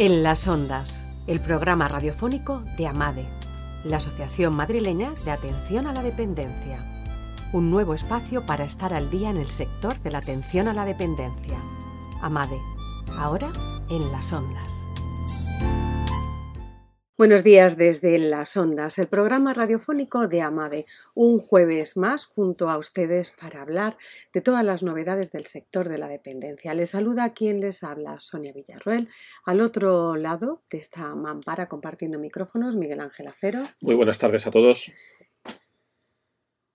En las ondas, el programa radiofónico de AMADE, la Asociación Madrileña de Atención a la Dependencia. Un nuevo espacio para estar al día en el sector de la atención a la dependencia. AMADE, ahora en las ondas. Buenos días desde Las Ondas, el programa radiofónico de Amade, un jueves más junto a ustedes para hablar de todas las novedades del sector de la dependencia. Les saluda quien les habla, Sonia Villarruel. Al otro lado de esta mampara compartiendo micrófonos, Miguel Ángel Acero. Muy buenas tardes a todos.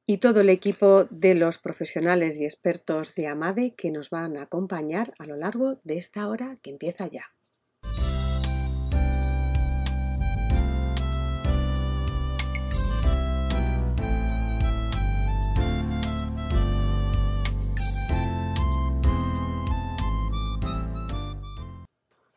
Y todo el equipo de los profesionales y expertos de Amade que nos van a acompañar a lo largo de esta hora que empieza ya.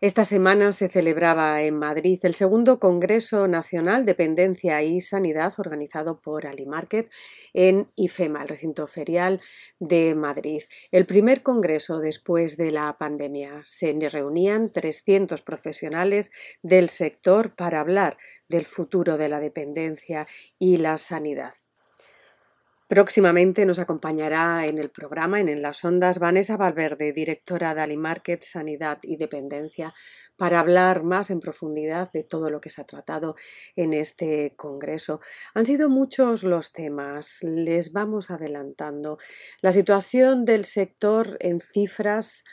Esta semana se celebraba en Madrid el segundo Congreso Nacional Dependencia y Sanidad organizado por Alimarket en IFEMA, el recinto ferial de Madrid. El primer congreso después de la pandemia. Se reunían 300 profesionales del sector para hablar del futuro de la dependencia y la sanidad. Próximamente nos acompañará en el programa, en, las ondas, Vanessa Valverde, directora de Alimarket Sanidad y Dependencia, para hablar más en profundidad de todo lo que se ha tratado en este congreso. Han sido muchos los temas, les vamos adelantando. La situación del sector en cifras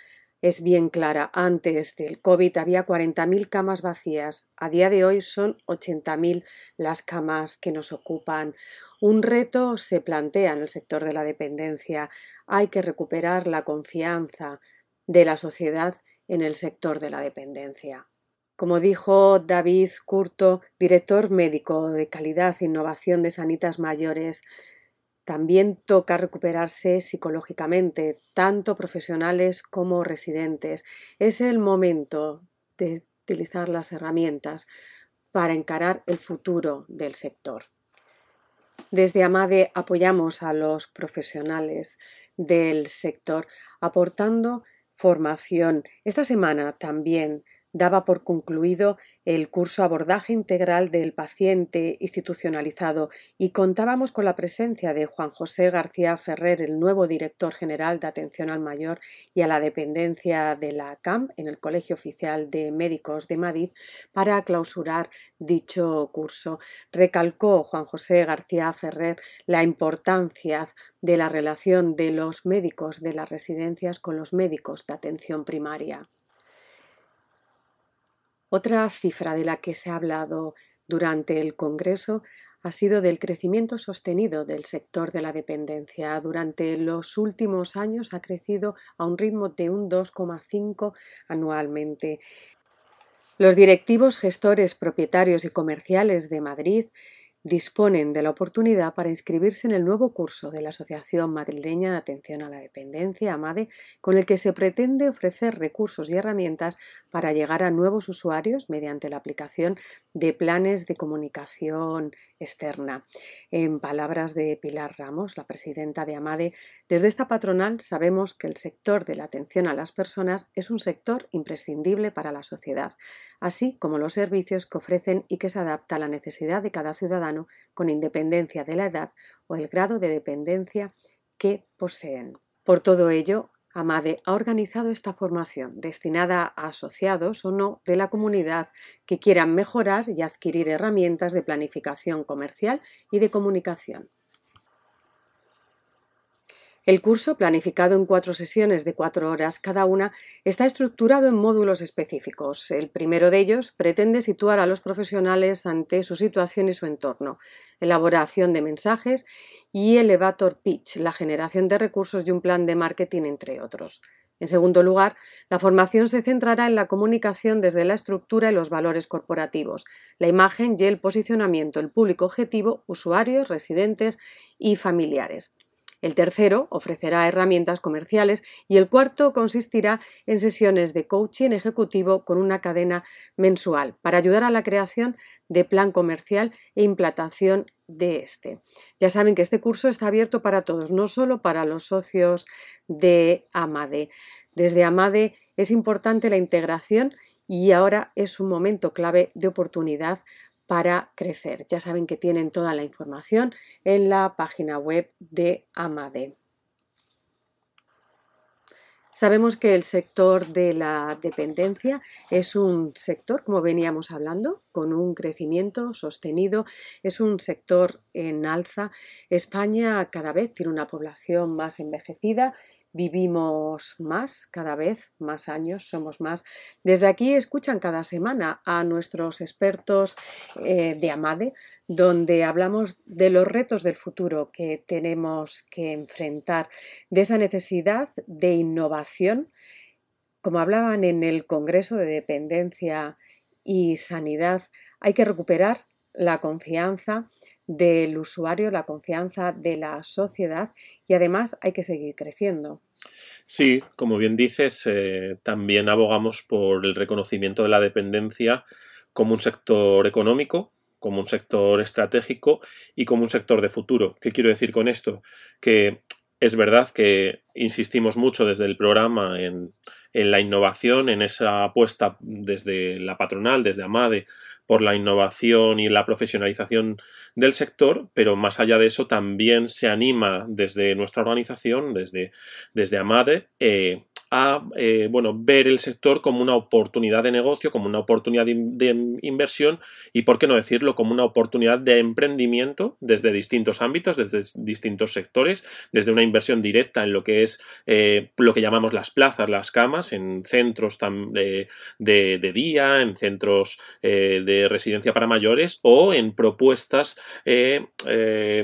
es bien clara. Antes del COVID había 40.000 camas vacías. A día de hoy son 80.000 las camas que nos ocupan. Un reto se plantea en el sector de la dependencia. Hay que recuperar la confianza de la sociedad en el sector de la dependencia. Como dijo David Curto, director médico de calidad e innovación de Sanitas Mayores, también toca recuperarse psicológicamente, tanto profesionales como residentes. Es el momento de utilizar las herramientas para encarar el futuro del sector. Desde AMADE apoyamos a los profesionales del sector aportando formación. Esta semana también daba por concluido el curso Abordaje Integral del Paciente Institucionalizado y contábamos con la presencia de Juan José García Ferrer, el nuevo director general de Atención al Mayor y a la Dependencia de la CAM en el Colegio Oficial de Médicos de Madrid para clausurar dicho curso. Recalcó Juan José García Ferrer la importancia de la relación de los médicos de las residencias con los médicos de atención primaria. Otra cifra de la que se ha hablado durante el Congreso ha sido del crecimiento sostenido del sector de la dependencia. Durante los últimos años ha crecido a un ritmo de un 2,5 anualmente. Los directivos, gestores, propietarios y comerciales de Madrid disponen de la oportunidad para inscribirse en el nuevo curso de la Asociación Madrileña de Atención a la Dependencia, AMADE, con el que se pretende ofrecer recursos y herramientas para llegar a nuevos usuarios mediante la aplicación de planes de comunicación externa. En palabras de Pilar Ramos, la presidenta de AMADE, desde esta patronal sabemos que el sector de la atención a las personas es un sector imprescindible para la sociedad, así como los servicios que ofrecen y que se adapta a la necesidad de cada ciudadano con independencia de la edad o el grado de dependencia que poseen. Por todo ello, Amade ha organizado esta formación destinada a asociados o no de la comunidad que quieran mejorar y adquirir herramientas de planificación comercial y de comunicación. El curso, planificado en cuatro sesiones de cuatro horas cada una, está estructurado en módulos específicos. El primero de ellos pretende situar a los profesionales ante su situación y su entorno, elaboración de mensajes y elevator pitch, la generación de recursos y un plan de marketing, entre otros. En segundo lugar, la formación se centrará en la comunicación desde la estructura y los valores corporativos, la imagen y el posicionamiento, el público objetivo, usuarios, residentes y familiares. El tercero ofrecerá herramientas comerciales y el cuarto consistirá en sesiones de coaching ejecutivo con una cadena mensual para ayudar a la creación de plan comercial e implantación de este. Ya saben que este curso está abierto para todos, no solo para los socios de Amade. Desde Amade es importante la integración y ahora es un momento clave de oportunidad para crecer. Ya saben que tienen toda la información en la página web de Amade. Sabemos que el sector de la dependencia es un sector, como veníamos hablando, con un crecimiento sostenido, es un sector en alza. España cada vez tiene una población más envejecida vivimos más, cada vez más años, somos más. Desde aquí escuchan cada semana a nuestros expertos eh, de AMADE, donde hablamos de los retos del futuro que tenemos que enfrentar, de esa necesidad de innovación. Como hablaban en el Congreso de Dependencia y Sanidad, hay que recuperar la confianza del usuario, la confianza de la sociedad y además hay que seguir creciendo. Sí, como bien dices, eh, también abogamos por el reconocimiento de la dependencia como un sector económico, como un sector estratégico y como un sector de futuro. ¿Qué quiero decir con esto? Que es verdad que insistimos mucho desde el programa en, en la innovación, en esa apuesta desde la patronal, desde AMADE, por la innovación y la profesionalización del sector, pero más allá de eso también se anima desde nuestra organización, desde, desde AMADE, eh, a eh, bueno, ver el sector como una oportunidad de negocio, como una oportunidad de, inversión y, por qué no decirlo, como una oportunidad de emprendimiento desde distintos ámbitos, desde distintos sectores, desde una inversión directa en lo que es eh, lo que llamamos las plazas, las camas, en centros de, día, en centros eh, de residencia para mayores o en propuestas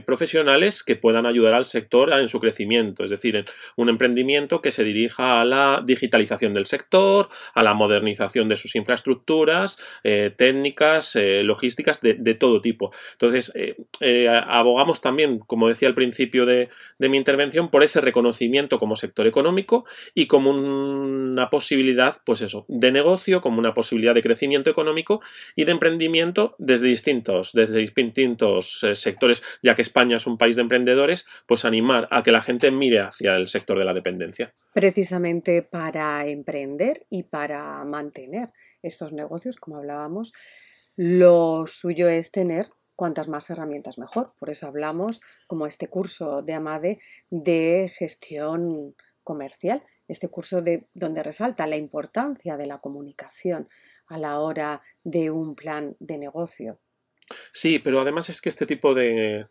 profesionales que puedan ayudar al sector en su crecimiento, es decir, en un emprendimiento que se dirija a la digitalización del sector, a la modernización de sus infraestructuras, eh, técnicas, eh, logísticas de, todo tipo. Entonces, eh, abogamos también, como decía al principio de, mi intervención, por ese reconocimiento como sector económico y como una posibilidad, pues eso, de negocio, como una posibilidad de crecimiento económico y de emprendimiento desde distintos, desde distintos sectores, ya que España es un país de emprendedores, pues animar a que la gente mire hacia el sector de la dependencia. Precisamente para emprender y para mantener estos negocios, como hablábamos, lo suyo es tener cuantas más herramientas mejor. Por eso hablamos, como este curso de Amade, de gestión comercial, este curso de, donde resalta la importancia de la comunicación a la hora de un plan de negocio. Sí, pero además es que este tipo de,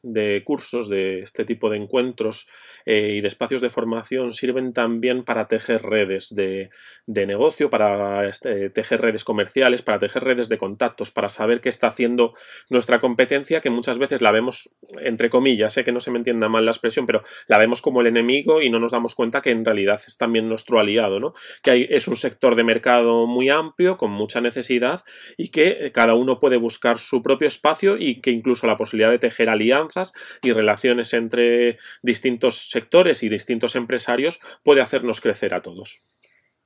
cursos, de este tipo de encuentros eh, y de espacios de formación sirven también para tejer redes de, negocio, para este, tejer redes comerciales, para tejer redes de contactos, para saber qué está haciendo nuestra competencia, que muchas veces la vemos entre comillas, sé que no se me entienda mal la expresión, pero la vemos como el enemigo y no nos damos cuenta que en realidad es también nuestro aliado, ¿no? Que hay, es un sector de mercado muy amplio, con mucha necesidad y que cada uno puede buscar su propio espacio y que incluso la posibilidad de tejer alianzas y relaciones entre distintos sectores y distintos empresarios puede hacernos crecer a todos.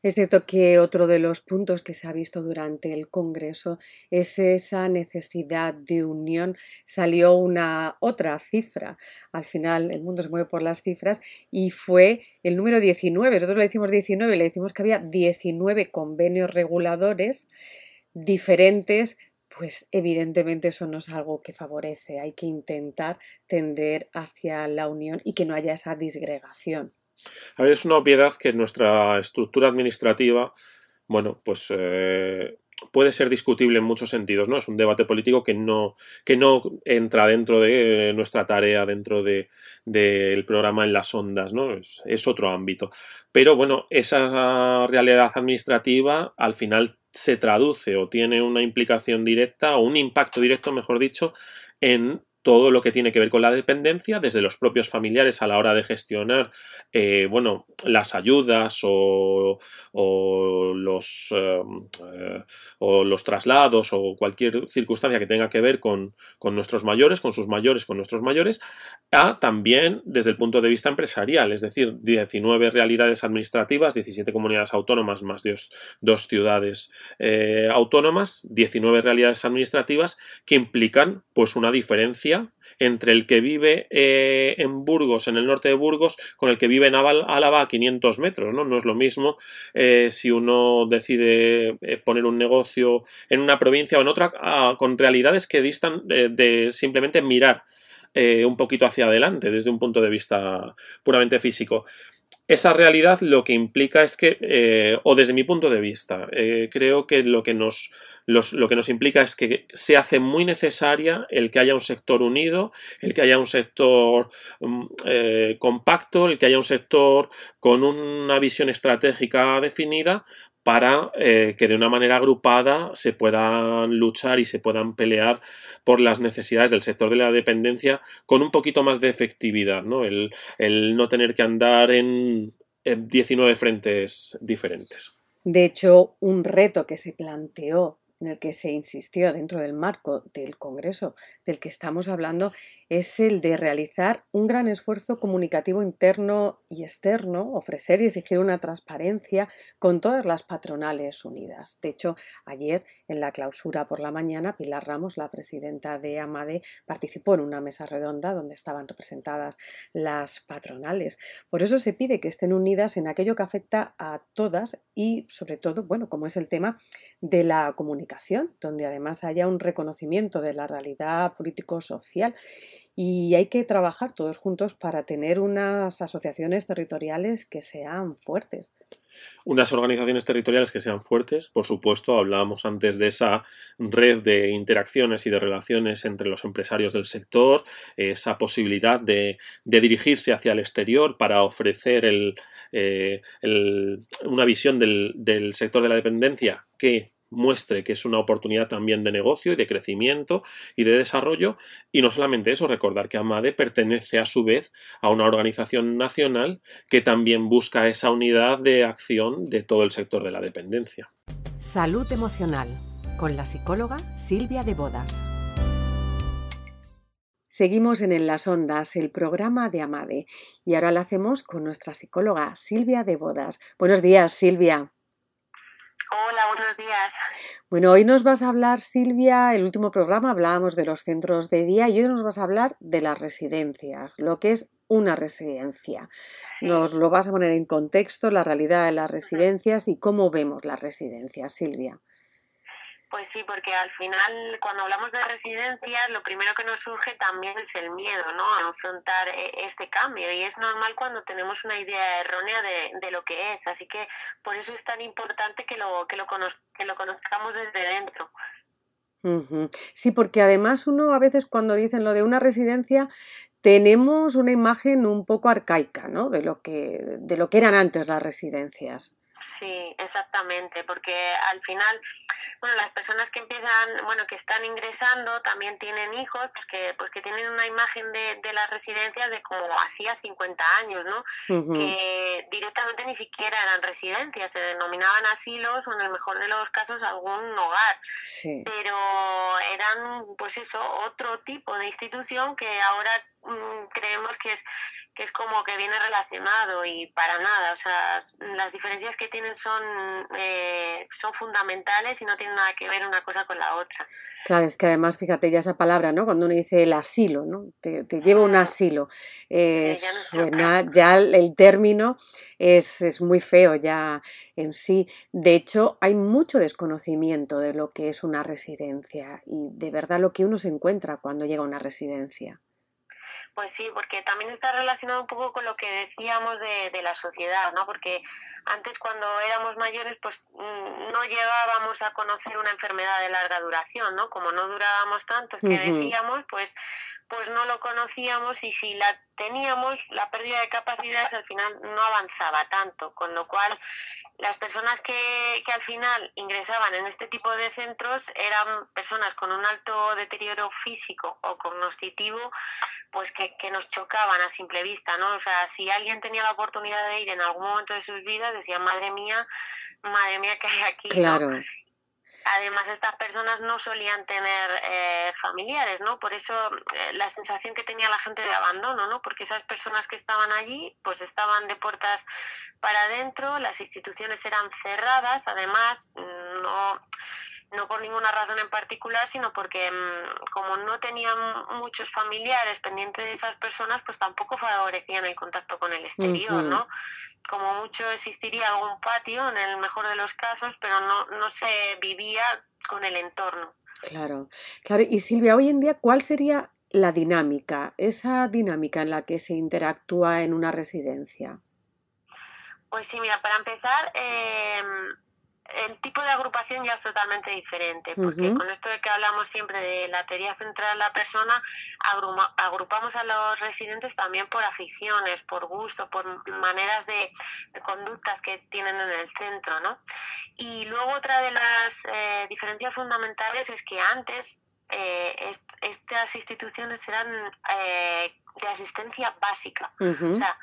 Es cierto que otro de los puntos que se ha visto durante el Congreso es esa necesidad de unión. Salió una otra cifra. Al final el mundo se mueve por las cifras y fue el número 19. Nosotros le decimos 19, le decimos que había 19 convenios reguladores diferentes pues evidentemente eso no es algo que favorece. Hay que intentar tender hacia la unión y que no haya esa disgregación. A ver, es una obviedad que nuestra estructura administrativa, bueno, pues eh, puede ser discutible en muchos sentidos, ¿no? Es un debate político que no, que no entra dentro de nuestra tarea, dentro del de, programa en las ondas, ¿no? Es, es, otro ámbito. Pero bueno, esa realidad administrativa al final se traduce o tiene una implicación directa o un impacto directo, mejor dicho, en todo lo que tiene que ver con la dependencia, desde los propios familiares a la hora de gestionar eh, bueno, las ayudas o, los, em, eh, o los traslados o cualquier circunstancia que tenga que ver con, con, nuestros mayores, con sus mayores, con nuestros mayores, a también desde el punto de vista empresarial, es decir, 19 realidades administrativas, 17 comunidades autónomas más dos, dos ciudades eh, autónomas, 19 realidades administrativas que implican pues una diferencia entre el que vive eh, en Burgos, en el norte de Burgos, con el que vive en Álava a 500 metros. No, no es lo mismo eh, si uno decide eh, poner un negocio en una provincia o en otra, ah, con realidades que distan de simplemente mirar un poquito hacia adelante desde un punto de vista puramente físico. Esa realidad lo que implica es que, eh, o desde mi punto de vista, eh, creo que lo que, nos, lo que nos implica es que se hace muy necesaria el que haya un sector unido, el que haya un sector mm, eh, compacto, el que haya un sector con una visión estratégica definida para eh, que de una manera agrupada se puedan luchar y se puedan pelear por las necesidades del sector de la dependencia con un poquito más de efectividad, ¿no? El, no tener que andar en, en 19 frentes diferentes. De hecho, un reto que se planteó en el que se insistió dentro del marco del Congreso del que estamos hablando es el de realizar un gran esfuerzo comunicativo interno y externo, ofrecer y exigir una transparencia con todas las patronales unidas. De hecho, ayer en la clausura por la mañana, Pilar Ramos, la presidenta de AMADE, participó en una mesa redonda donde estaban representadas las patronales. Por eso se pide que estén unidas en aquello que afecta a todas y, sobre todo, bueno, como es el tema de la comunicación, donde además haya un reconocimiento de la realidad político-social y hay que trabajar todos juntos para tener unas asociaciones territoriales que sean fuertes. Unas organizaciones territoriales que sean fuertes, por supuesto, hablábamos antes de esa red de interacciones y de relaciones entre los empresarios del sector, esa posibilidad de, dirigirse hacia el exterior para ofrecer eh, una visión del, del sector de la dependencia que muestre que es una oportunidad también de negocio y de crecimiento y de desarrollo. Y no solamente eso, recordar que AMADE pertenece a su vez a una organización nacional que también busca esa unidad de acción de todo el sector de la dependencia. Salud emocional con la psicóloga Silvia de Bodas. Seguimos en En las Ondas, el programa de Amade, y ahora lo hacemos con nuestra psicóloga Silvia de Bodas. Buenos días, Silvia. Hola, buenos días. Bueno, hoy nos vas a hablar, Silvia, el último programa hablábamos de los centros de día y hoy nos vas a hablar de las residencias, lo que es una residencia. Nos lo vas a poner en contexto, la realidad de las residencias y cómo vemos las residencias, Silvia. Pues sí, porque al final cuando hablamos de residencias lo primero que nos surge también es el miedo, ¿no? A enfrentar eh, este cambio y es normal cuando tenemos una idea errónea de, lo que es, así que por eso es tan importante que lo, que lo, que lo conozcamos desde dentro. Sí, porque además uno a veces cuando dicen lo de una residencia tenemos una imagen un poco arcaica, ¿no? De lo que, de lo que eran antes las residencias. Sí, exactamente, porque al final, bueno, las personas que empiezan, bueno, que están ingresando también tienen hijos, pues que, pues que tienen una imagen de, de las residencias de como hacía 50 años, ¿no? Que directamente ni siquiera eran residencias, se denominaban asilos o en el mejor de los casos algún hogar. Pero eran, pues eso, otro tipo de institución que ahora mm, creemos que es que es como que viene relacionado y para nada, o sea, las diferencias que tienen son, eh, son fundamentales y no tienen nada que ver una cosa con la otra. Claro, es que además, fíjate ya esa palabra, ¿no? Cuando uno dice el asilo, ¿no? Te, te lleva un asilo. Eh, ya suena, ya el término es, es muy feo ya en sí. De hecho, hay mucho desconocimiento de lo que es una residencia y de verdad lo que uno se encuentra cuando llega a una residencia. Pues sí, porque también está relacionado un poco con lo que decíamos de, de, la sociedad, ¿no? Porque antes cuando éramos mayores, pues mm, no llegábamos a conocer una enfermedad de larga duración, ¿no? Como no durábamos tanto, que decíamos, pues pues no lo conocíamos y si la teníamos, la pérdida de capacidades al final no avanzaba tanto, con lo cual las personas que, que al final ingresaban en este tipo de centros eran personas con un alto deterioro físico o cognitivo, pues que, que nos chocaban a simple vista, ¿no? O sea, si alguien tenía la oportunidad de ir en algún momento de sus vidas, decían, madre mía, madre mía, ¿qué hay aquí? Claro. Además, estas personas no solían tener eh, familiares, ¿no? Por eso eh, la sensación que tenía la gente de abandono, ¿no? Porque esas personas que estaban allí, pues estaban de puertas para adentro, las instituciones eran cerradas, además, no no por ninguna razón en particular, sino porque mm, como no tenían muchos familiares pendientes de esas personas, pues tampoco favorecían el contacto con el exterior, ¿no? Como mucho existiría algún patio en el mejor de los casos, pero no, no se vivía con el entorno. Claro, claro. Y Silvia, hoy en día, ¿cuál sería la dinámica, esa dinámica en la que se interactúa en una residencia? Pues sí, mira, para empezar, eh, el tipo de agrupación ya es totalmente diferente, porque con esto de que hablamos siempre de la teoría central de la persona, agrupamos a los residentes también por aficiones, por gusto, por maneras de, conductas que tienen en el centro, ¿no? Y luego otra de las eh, diferencias fundamentales es que antes eh, estas instituciones eran eh, de asistencia básica. O sea,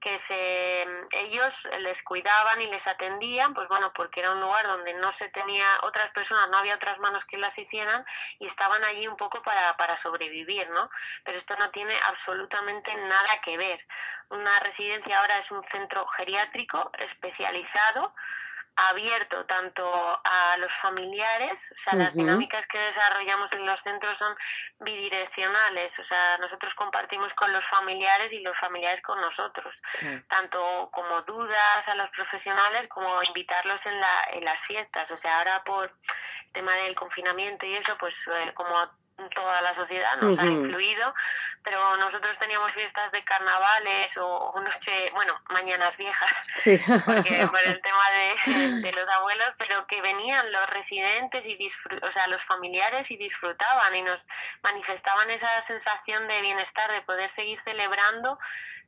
que se, ellos les cuidaban y les atendían, pues bueno, porque era un lugar donde no se tenía otras personas, no había otras manos que las hicieran y estaban allí un poco para, para sobrevivir, ¿no? Pero esto no tiene absolutamente nada que ver. Una residencia ahora es un centro geriátrico especializado abierto tanto a los familiares, o sea, las dinámicas que desarrollamos en los centros son bidireccionales, o sea, nosotros compartimos con los familiares y los familiares con nosotros, tanto como dudas a los profesionales como invitarlos en, la, en las fiestas, o sea, ahora por el tema del confinamiento y eso, pues eh, como toda la sociedad nos ha influido, pero nosotros teníamos fiestas de carnavales o, noche, bueno, mañanas viejas, porque por el tema de, los abuelos, pero que venían los residentes y o sea, los familiares y disfrutaban y nos manifestaban esa sensación de bienestar, de poder seguir celebrando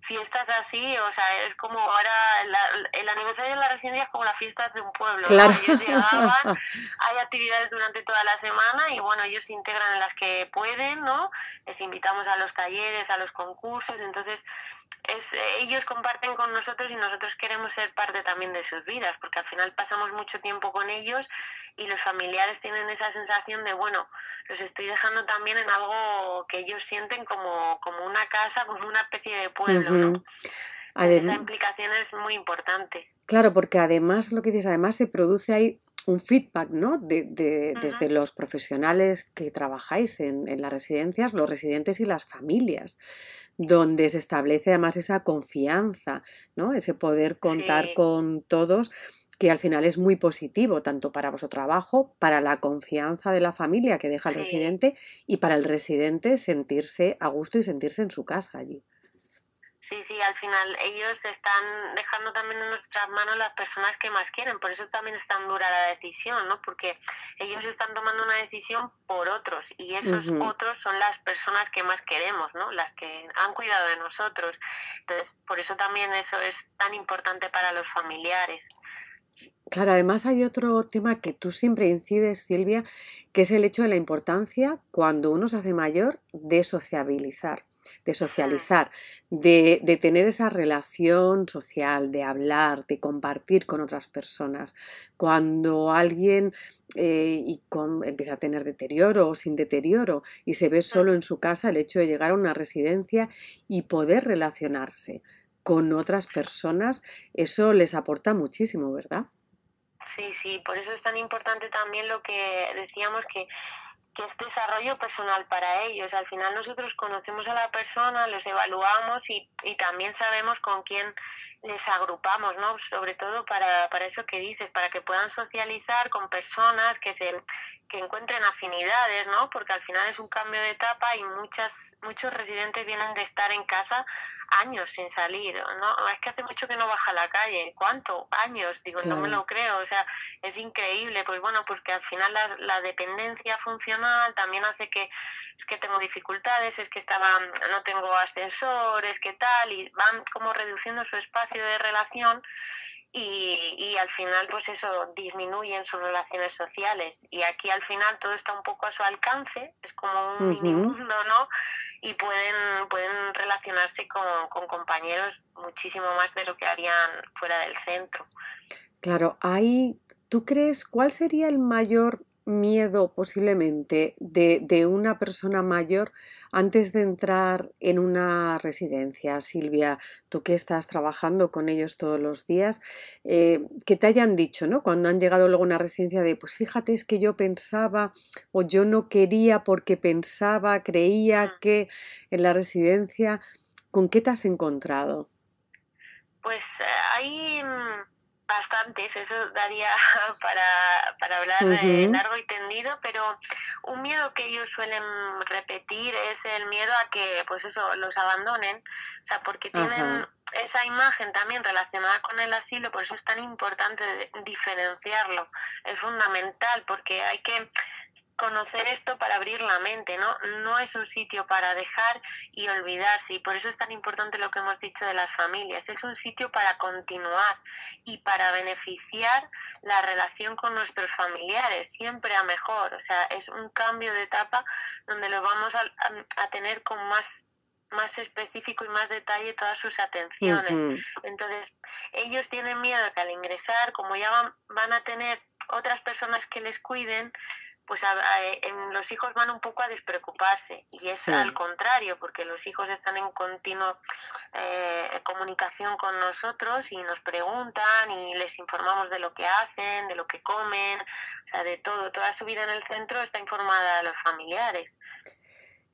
fiestas así, o sea, es como ahora el aniversario de la residencia es como las fiestas de un pueblo. Claro. Ellos llegaban, hay actividades durante toda la semana y bueno, ellos se integran en las que pueden, ¿no? Les invitamos a los talleres, a los concursos, entonces es, ellos comparten con nosotros y nosotros queremos ser parte también de sus vidas, porque al final pasamos mucho tiempo con ellos y los familiares tienen esa sensación de, bueno, los estoy dejando también en algo que ellos sienten como, como una casa, como una especie de pueblo, ¿no? esa implicación es muy importante. Claro, porque además, lo que dices, además se produce ahí un feedback, ¿no? De, de, Desde los profesionales que trabajáis en, en, las residencias, los residentes y las familias, donde se establece además esa confianza, ¿no? Ese poder contar con todos que al final es muy positivo, tanto para vuestro trabajo, para la confianza de la familia que deja el residente y para el residente sentirse a gusto y sentirse en su casa allí. Sí, sí, al final ellos están dejando también en nuestras manos las personas que más quieren, por eso también es tan dura la decisión, ¿no? Porque ellos están tomando una decisión por otros y esos otros son las personas que más queremos, ¿no? Las que han cuidado de nosotros. Entonces, por eso también eso es tan importante para los familiares. Claro, además hay otro tema que tú siempre incides, Silvia, que es el hecho de la importancia cuando uno se hace mayor de sociabilizar de socializar, de, de, tener esa relación social, de hablar, de compartir con otras personas. Cuando alguien eh, y empieza a tener deterioro o sin deterioro y se ve solo en su casa, el hecho de llegar a una residencia y poder relacionarse con otras personas, eso les aporta muchísimo, ¿verdad? Sí, sí, por eso es tan importante también lo que decíamos que que es desarrollo personal para ellos. Al final nosotros conocemos a la persona, los evaluamos y, y también sabemos con quién les agrupamos, ¿no? Sobre todo para, para eso que dices, para que puedan socializar con personas que se que encuentren afinidades, ¿no? Porque al final es un cambio de etapa y muchas muchos residentes vienen de estar en casa años sin salir, ¿no? Es que hace mucho que no baja a la calle. ¿Cuánto? Años, digo, no me lo creo, o sea, es increíble. Pues bueno, pues que al final la, la dependencia funcional también hace que es que tengo dificultades, es que estaba no tengo ascensor, es que tal y van como reduciendo su espacio de relación y, y, al final pues eso disminuyen sus relaciones sociales. Y aquí al final todo está un poco a su alcance es como un mini mundo no y pueden pueden relacionarse con, con, compañeros muchísimo más de lo que harían fuera del centro. Claro hay tú crees cuál sería el mayor miedo posiblemente de, una persona mayor antes de entrar en una residencia? Silvia, tú que estás trabajando con ellos todos los días, eh, que te hayan dicho, ¿no? Cuando han llegado luego a una residencia de, pues fíjate, es que yo pensaba o yo no quería porque pensaba, creía Mm. que en la residencia, ¿con qué te has encontrado? Pues eh, hay mm, bastantes, eso daría para, para hablar eh, Ujú. largo y tendido, pero un miedo que ellos suelen repetir es el miedo a que, pues eso, los abandonen, o sea, porque tienen. Esa imagen también relacionada con el asilo, por eso es tan importante diferenciarlo, es fundamental, porque hay que conocer esto para abrir la mente, ¿no? No es un sitio para dejar y olvidarse, y por eso es tan importante lo que hemos dicho de las familias, es un sitio para continuar y para beneficiar la relación con nuestros familiares, siempre a mejor, o sea, es un cambio de etapa donde lo vamos a- a tener con más más específico y más detalle todas sus atenciones. Entonces, ellos tienen miedo que al ingresar, como ya van, van a tener otras personas que les cuiden, pues a- a- en- los hijos van un poco a despreocuparse. Y es Sí. al contrario, porque los hijos están en continua eh, comunicación con nosotros y nos preguntan y les informamos de lo que hacen, de lo que comen, o sea, de todo. Toda su vida en el centro está informada a los familiares.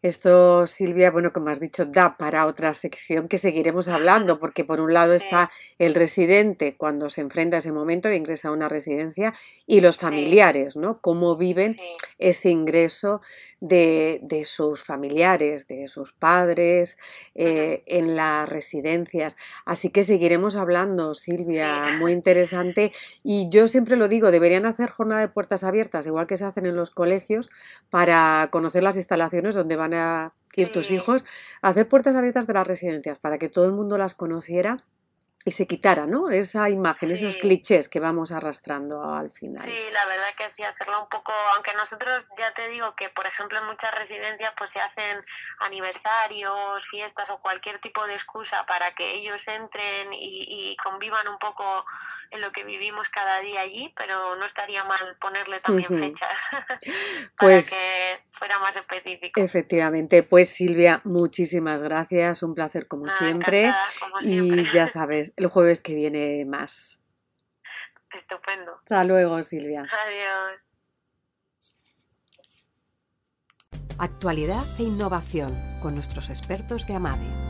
Esto, Silvia, bueno, como has dicho, da para otra sección que seguiremos hablando, porque por un lado Sí. está el residente cuando se enfrenta a ese momento e ingresa a una residencia y los Sí. familiares, ¿no? Cómo viven Sí, ese ingreso de, de sus familiares, de sus padres eh, en las residencias. Así que seguiremos hablando, Silvia, muy interesante. Y yo siempre lo digo, deberían hacer jornada de puertas abiertas, igual que se hacen en los colegios, para conocer las instalaciones donde van a ir tus hijos, hacer puertas abiertas de las residencias para que todo el mundo las conociera y se quitara, ¿no? Esa imagen, esos clichés que vamos arrastrando al final. Sí, la verdad que sí, hacerlo un poco, aunque nosotros ya te digo que, por ejemplo, en muchas residencias pues se hacen aniversarios, fiestas o cualquier tipo de excusa para que ellos entren y, y convivan un poco en lo que vivimos cada día allí, pero no estaría mal ponerle también Ujú. fechas para Pues que fuera más específico. efectivamente, pues Silvia, muchísimas gracias, un placer como siempre. como Y siempre. ya sabes, el jueves que viene más. Estupendo. Hasta luego, Silvia. Adiós. Actualidad e innovación con nuestros expertos de AMADE.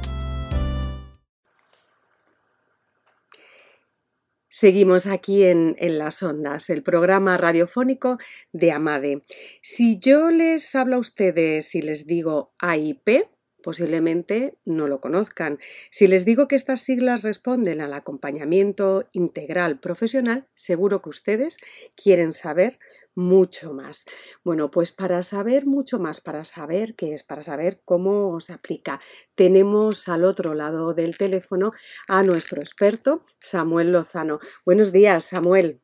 Seguimos aquí en, en Las Ondas, el programa radiofónico de Amade. Si yo les hablo a ustedes y les digo AIP, posiblemente no lo conozcan. Si les digo que estas siglas responden al acompañamiento integral profesional, seguro que ustedes quieren saber mucho más. Bueno, pues para saber mucho más, para saber qué es, para saber cómo se aplica, tenemos al otro lado del teléfono a nuestro experto, Samuel Lozano. Buenos días, Samuel.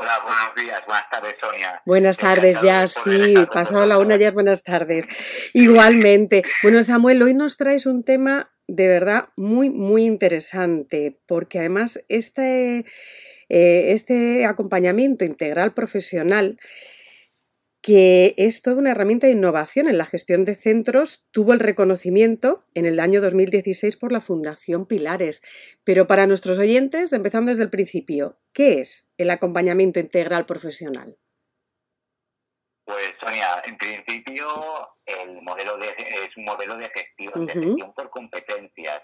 Hola, buenos días, buenas tardes, Sonia. Buenas tardes, ya sí, pasado la una ya es buenas tardes. Igualmente. Bueno, Samuel, hoy nos traes un tema de verdad muy, muy interesante, porque además este, eh, este acompañamiento integral profesional que es toda una herramienta de innovación en la gestión de centros, tuvo el reconocimiento en el año 2016 por la Fundación Pilares. Pero para nuestros oyentes, empezando desde el principio, ¿qué es el acompañamiento integral profesional? Pues, Sonia, en principio el modelo de, es un modelo de gestión, de gestión por competencias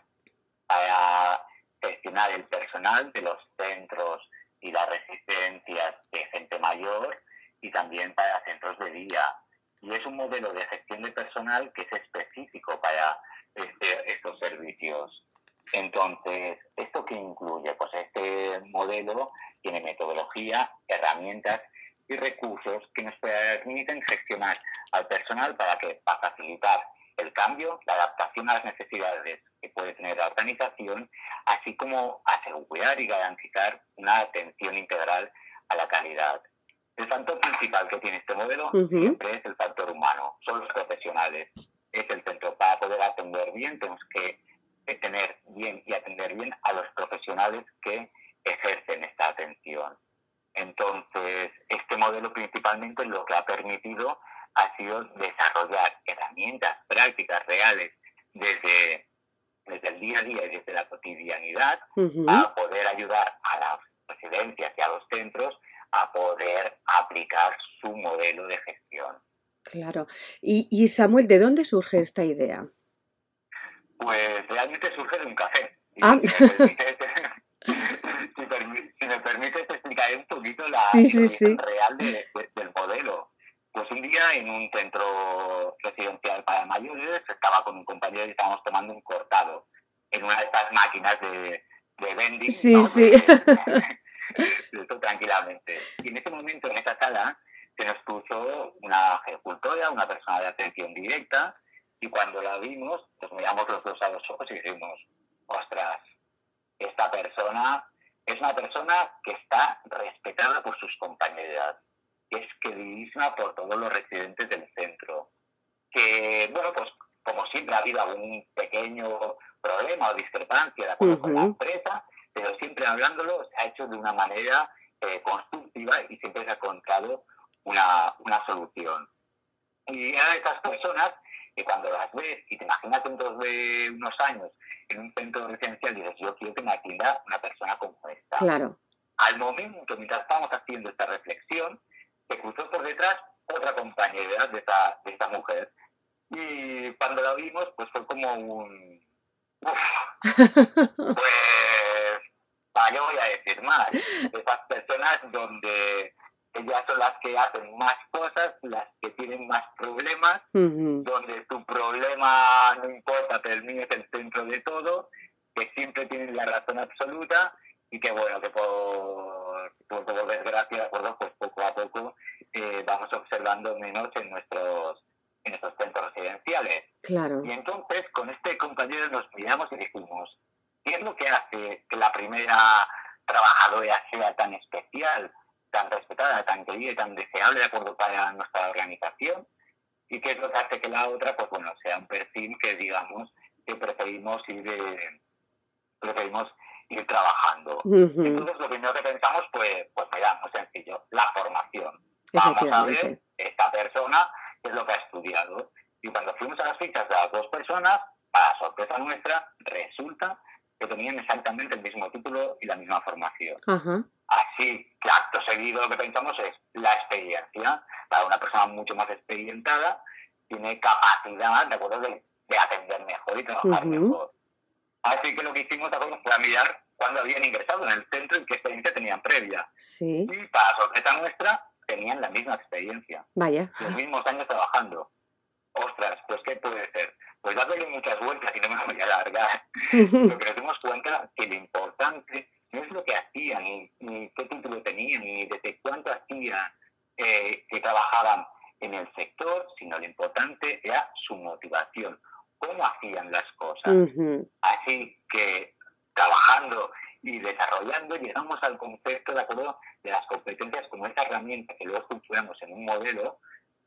para gestionar el personal de los centros y las residencias de gente mayor y también para centros de día. Y es un modelo de gestión de personal que es específico para este- estos servicios. Entonces, ¿esto qué incluye? Pues este modelo tiene metodología, herramientas y recursos que nos permiten gestionar al personal para que para facilitar el cambio, la adaptación a las necesidades que puede tener la organización, así como asegurar y garantizar una atención integral a la calidad. El factor principal que tiene este modelo Ujú. siempre es el factor humano, son los profesionales, es el centro. Para poder atender bien tenemos que tener bien y atender bien a los profesionales que ejercen esta atención. Entonces, este modelo principalmente lo que ha permitido ha sido desarrollar herramientas prácticas reales desde, desde el día a día y desde la cotidianidad a poder ayudar a las residencias y a los centros a poder aplicar su modelo de gestión. Claro. Y, y Samuel, ¿de dónde surge esta idea? Pues realmente surge de un café. Ah. Si, me permites, te explicaré un poquito la sí, real del modelo. Pues un día en un centro residencial para mayores estaba con un compañero y estábamos tomando un cortado en una de estas máquinas de, de vending. Sí, sí. esto tranquilamente. Y en ese momento, en esa sala, se nos puso una ejecutora, una persona de atención directa, y cuando la vimos, pues miramos los dos a los ojos y dijimos, ostras, esta persona es una persona que está respetada por sus compañeras, que es queridísima por todos los residentes del centro, que, bueno, pues como siempre ha habido algún pequeño problema o discrepancia de acuerdo con la empresa, pero siempre hablándolo se ha hecho de una manera eh, constructiva y siempre se ha encontrado una, una solución. Y a estas personas que cuando las ves y te imaginas dentro de unos años en un centro residencial dices, yo quiero que me atienda una persona como esta. Claro. Al momento, mientras estábamos haciendo esta reflexión, se cruzó por detrás otra compañera de esta, de esta mujer. Y cuando la vimos, pues fue como un... pues, ¿para qué voy a decir más? Esas personas donde ellas son las que hacen más cosas, las que tienen más problemas, donde tu problema no importa, pero el mío es el centro de todo, que siempre tienen la razón absoluta y que bueno, que por, por, desgracia, de acuerdo, pues poco a poco eh, vamos observando menos en nuestros en centros residenciales. Claro. Y entonces con este compañero nos miramos y dijimos, ¿qué es lo que hace que la primera trabajadora sea tan especial? Tan respetada, tan querida y tan deseable de acuerdo para nuestra organización y que es lo que hace que la otra, pues bueno, sea un perfil que digamos que preferimos ir, eh, preferimos ir trabajando. Entonces lo primero que pensamos, pues, pues mira, muy sencillo, la formación. Vamos a ver esta persona qué es lo que ha estudiado. Y cuando fuimos a las fichas de las dos personas, para sorpresa nuestra, resulta que tenían exactamente el mismo título y la misma formación. Así que acto seguido lo que pensamos es la experiencia. Para una persona mucho más experimentada, tiene capacidad de, acuerdo, de, atender mejor y trabajar mejor. Así que lo que hicimos fue mirar cuándo habían ingresado en el centro y qué experiencia tenían previa. Sí. Y para sorpresa nuestra, tenían la misma experiencia. Vaya. Los mismos años trabajando. Ostras, pues ¿qué puede ser? Pues dándole muchas vueltas y no me voy a alargar, lo que nos dimos cuenta que lo importante no es lo que hacían, ni, qué título tenían, ni desde cuánto hacían eh, que trabajaban en el sector, sino lo importante era su motivación, cómo hacían las cosas. Así que trabajando y desarrollando llegamos al concepto de acuerdo de las competencias como esa herramienta que luego estructuramos en un modelo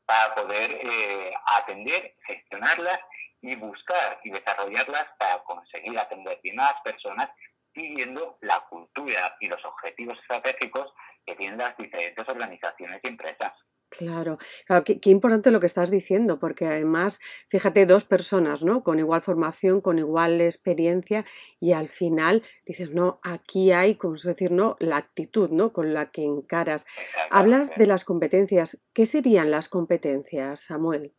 para poder eh, atender, gestionarlas y buscar y desarrollarlas para conseguir atender bien a las personas siguiendo la cultura y los objetivos estratégicos que tienen las diferentes organizaciones y empresas. Claro, claro qué, importante lo que estás diciendo, porque además, fíjate, dos personas, ¿no? Con igual formación, con igual experiencia, y al final dices, no, aquí hay, como se decir, ¿no? La actitud, ¿no? Con la que encaras. Hablas de las competencias. ¿Qué serían las competencias, Samuel?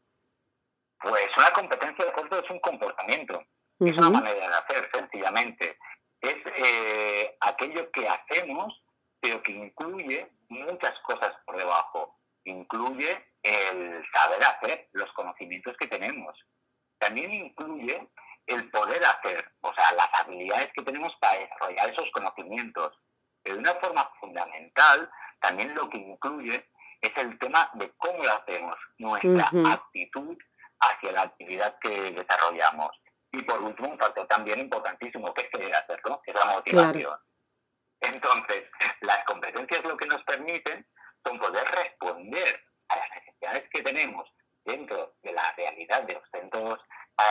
Pues una competencia de acuerdo es un comportamiento, es una manera de hacer, sencillamente. Es eh, aquello que hacemos, pero que incluye muchas cosas por debajo. Incluye el saber hacer, los conocimientos que tenemos. También incluye el poder hacer, o sea, las habilidades que tenemos para desarrollar esos conocimientos. Pero de una forma fundamental, también lo que incluye es el tema de cómo lo hacemos, nuestra actitud hacia la actividad que desarrollamos. Y por último, un factor también importantísimo que es querer hacerlo, que es la motivación. Entonces, las competencias lo que nos permiten son poder responder a las necesidades que tenemos dentro de la realidad de los centros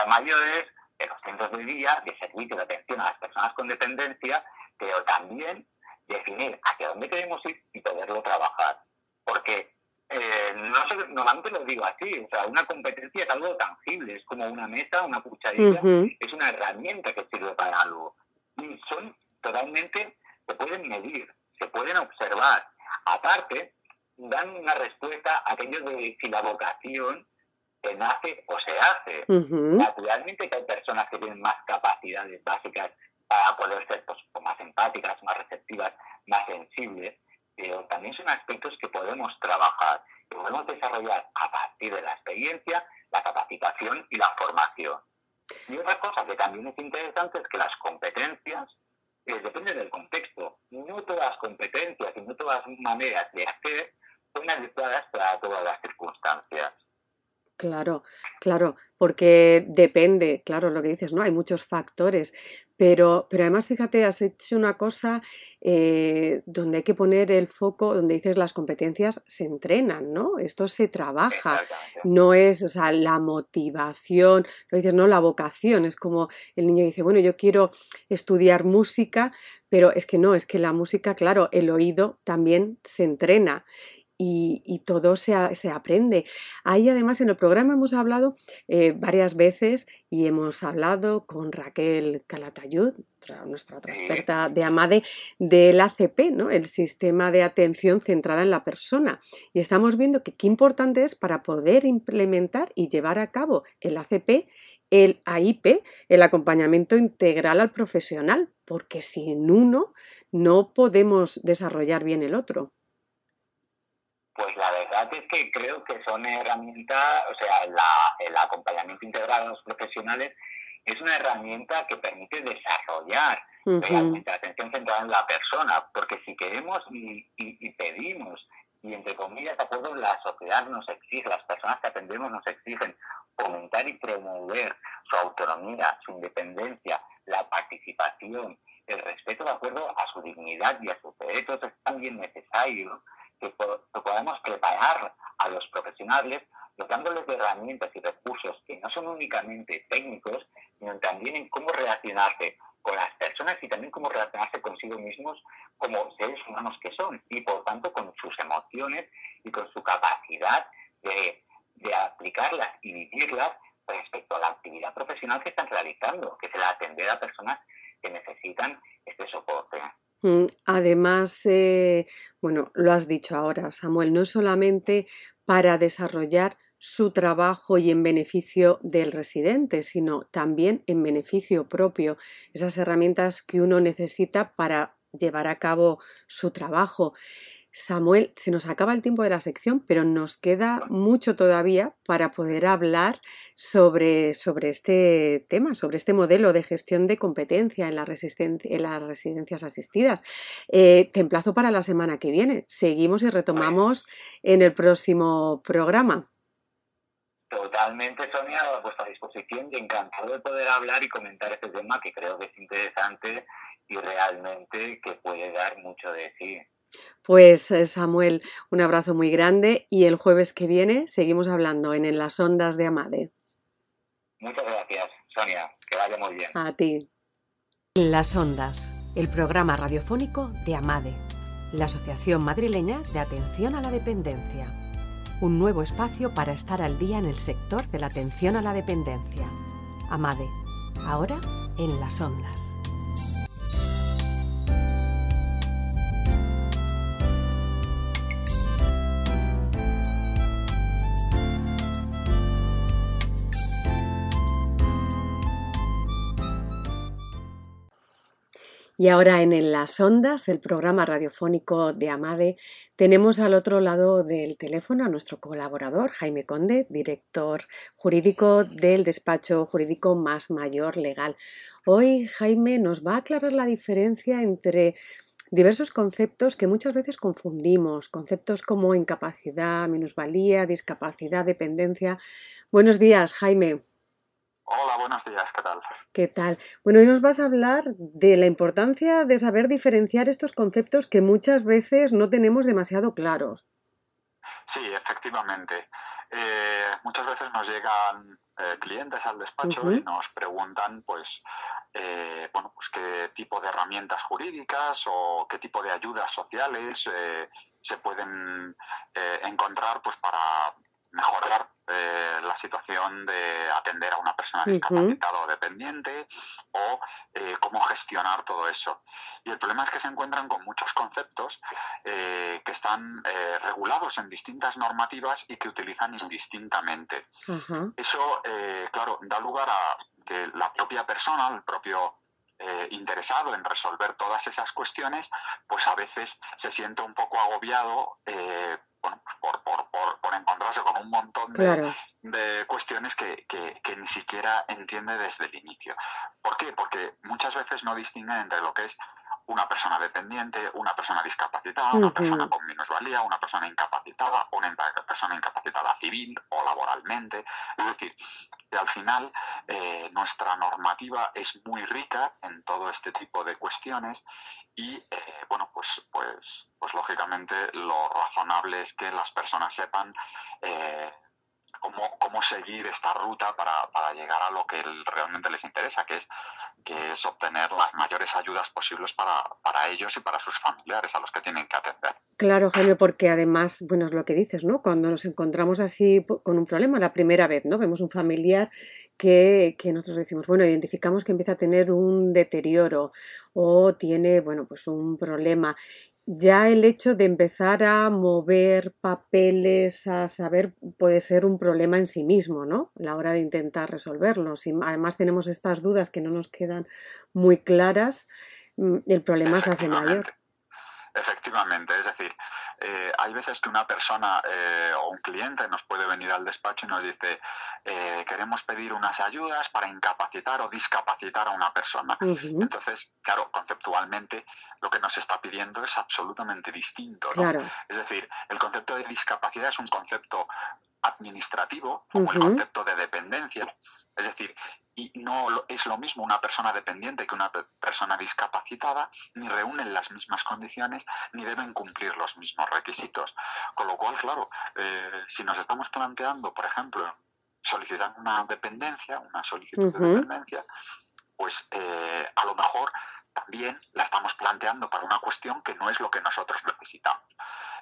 mayores, de los centros de día, de servicio de atención a las personas con dependencia, pero también definir hacia dónde queremos ir y poderlo trabajar. Porque eh, no sé, normalmente lo digo así, o sea, una competencia es algo tangible, es como una mesa, una cucharilla, es una herramienta que sirve para algo. Y son totalmente, se pueden medir, se pueden observar. Aparte, dan una respuesta a aquello de si la vocación se nace o se hace. Naturalmente que hay personas que tienen más capacidades básicas para poder ser pues, más empáticas, más receptivas, más sensibles, pero también son aspectos que podemos trabajar, que podemos desarrollar a partir de la experiencia, la capacitación y la formación. Y otra cosa que también es interesante es que las competencias eh, dependen del contexto. No todas las competencias y no todas las maneras de hacer son adecuadas para todas las circunstancias. Claro, claro, porque depende, claro, lo que dices, ¿no? Hay muchos factores, pero, pero además, fíjate, has hecho una cosa eh, donde hay que poner el foco, donde dices las competencias se entrenan, ¿no? Esto se trabaja, no es, o sea, la motivación, lo dices, no, la vocación, es como el niño dice, bueno, yo quiero estudiar música, pero es que no, es que la música, claro, el oído también se entrena y, todo se, se, aprende. Ahí además en el programa hemos hablado eh, varias veces y hemos hablado con Raquel Calatayud, nuestra otra experta de AMADE, del ACP, ¿no? el sistema de atención centrada en la persona. Y estamos viendo que qué importante es para poder implementar y llevar a cabo el ACP el AIP, el acompañamiento integral al profesional, porque sin uno no podemos desarrollar bien el otro. Pues la verdad es que creo que son herramientas, o sea, el acompañamiento integral a los profesionales es una herramienta que permite desarrollar realmente la atención centrada en la persona, porque si queremos y, pedimos, y entre comillas, de acuerdo, la sociedad nos exige, las personas que atendemos nos exigen fomentar y promover su autonomía, su independencia, la participación, el respeto de acuerdo a su dignidad y a sus derechos es también necesario que, podamos preparar a los profesionales dotándoles de herramientas y recursos que no son únicamente técnicos, sino también en cómo relacionarse con las personas y también cómo relacionarse consigo mismos como seres humanos que son y por tanto con sus emociones y con su capacidad de, aplicarlas y vivirlas respecto a la actividad profesional que están realizando, que es el atender a personas que necesitan este soporte. Además, eh, bueno, lo has dicho ahora, Samuel, no solamente para desarrollar su trabajo y en beneficio del residente, sino también en beneficio propio, esas herramientas que uno necesita para llevar a cabo su trabajo. Samuel, se nos acaba el tiempo de la sección, pero nos queda mucho todavía para poder hablar sobre, sobre este tema, sobre este modelo de gestión de competencia en, la en las residencias asistidas. Eh, te emplazo para la semana que viene. Seguimos y retomamos en el próximo programa. Totalmente, Sonia, a vuestra disposición y encantado de poder hablar y comentar este tema que creo que es interesante y realmente que puede dar mucho de sí. Pues eh, Samuel, un abrazo muy grande y el jueves que viene seguimos hablando en, en las ondas de Amade. Muchas gracias, Sonia. Que vaya muy bien. A ti. Las ondas, el programa radiofónico de Amade, la Asociación Madrileña de Atención a la Dependencia. Un nuevo espacio para estar al día en el sector de la atención a la dependencia. Amade, ahora en las ondas. Y ahora en Las Ondas, el programa radiofónico de Amade, tenemos al otro lado del teléfono a nuestro colaborador, Jaime Conde, director jurídico del despacho jurídico más mayor legal. Hoy Jaime nos va a aclarar la diferencia entre diversos conceptos que muchas veces confundimos, conceptos como incapacidad, minusvalía, discapacidad, dependencia. Buenos días, Jaime. Hola, buenos días, ¿qué tal? ¿Qué tal? Bueno, hoy nos vas a hablar de la importancia de saber diferenciar estos conceptos que muchas veces no tenemos demasiado claros. Sí, efectivamente. Eh, muchas veces nos llegan eh, clientes al despacho y nos preguntan, pues, eh, bueno, pues qué tipo de herramientas jurídicas o qué tipo de ayudas sociales se pueden encontrar pues para mejorar eh, la situación de atender a una persona discapacitada o dependiente o eh, cómo gestionar todo eso. Y el problema es que se encuentran con muchos conceptos eh, que están regulados en distintas normativas y que utilizan indistintamente. Eso, claro, da lugar a que la propia persona, el propio interesado en resolver todas esas cuestiones, pues a veces se siente un poco agobiado por, por, por, por, encontrarse con un montón de, de cuestiones que, que, que, ni siquiera entiende desde el inicio. ¿Por qué? Porque muchas veces no distinguen entre lo que es una persona dependiente, una persona discapacitada, una persona con minusvalía, una persona incapacitada, una persona incapacitada civil o laboralmente. Es decir, que al final eh, nuestra normativa es muy rica en todo este tipo de cuestiones y, eh, bueno, pues, pues, pues lógicamente lo razonable es que las personas sepan eh, cómo, cómo seguir esta ruta para, llegar a lo que realmente les interesa, que es, que es obtener las mayores ayudas posibles para, para ellos y para sus familiares a los que tienen que atender. Claro, Jaime, porque además, bueno, es lo que dices, ¿no? Cuando nos encontramos así con un problema, la primera vez, ¿no? Vemos un familiar que, nosotros decimos, bueno, identificamos que empieza a tener un deterioro o tiene, bueno, pues un problema ya el hecho de empezar a mover papeles, a saber, puede ser un problema en sí mismo, ¿no? La hora de intentar resolverlo. Si además tenemos estas dudas que no nos quedan muy claras, mm, el problema se hace mayor. Efectivamente, es decir, eh, hay veces que una persona eh, o un cliente nos puede venir al despacho y nos dice, eh, queremos pedir unas ayudas para incapacitar o discapacitar a una persona. Entonces, claro, conceptualmente lo que nos está pidiendo es absolutamente distinto. Es decir, el concepto de discapacidad es un concepto administrativo como el concepto de dependencia. Es decir, y no es lo mismo una persona dependiente que una persona discapacitada, ni reúnen las mismas condiciones, ni deben cumplir los mismos requisitos. Con lo cual, claro, eh, si nos estamos planteando, por ejemplo, solicitar una dependencia, una solicitud de dependencia, pues eh, a lo mejor también la estamos planteando para una cuestión que no es lo que nosotros necesitamos.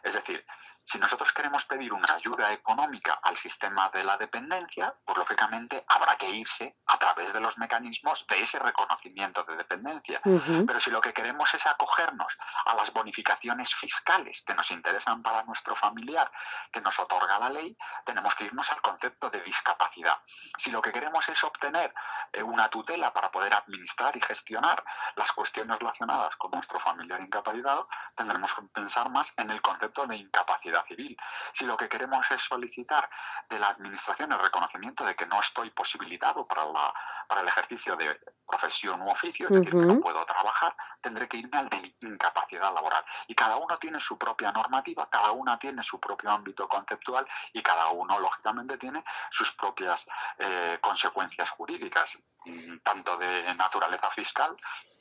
Es decir, si nosotros queremos pedir una ayuda económica al sistema de la dependencia, pues lógicamente habrá que irse a través de los mecanismos de ese reconocimiento de dependencia. Pero si lo que queremos es acogernos a las bonificaciones fiscales que nos interesan para nuestro familiar, que nos otorga la ley, tenemos que irnos al concepto de discapacidad. Si lo que queremos es obtener eh, una tutela para poder administrar y gestionar las cuestiones relacionadas con nuestro familiar incapacitado, tendremos que pensar más en el concepto de incapacidad civil. Si lo que queremos es solicitar de la Administración el reconocimiento de que no estoy posibilitado para, la, para el ejercicio de profesión u oficio, es decir, que no puedo trabajar, tendré que irme al de incapacidad laboral. Y cada uno tiene su propia normativa, cada una tiene su propio ámbito conceptual y cada uno, lógicamente, tiene sus propias eh, consecuencias jurídicas, mm, tanto de naturaleza fiscal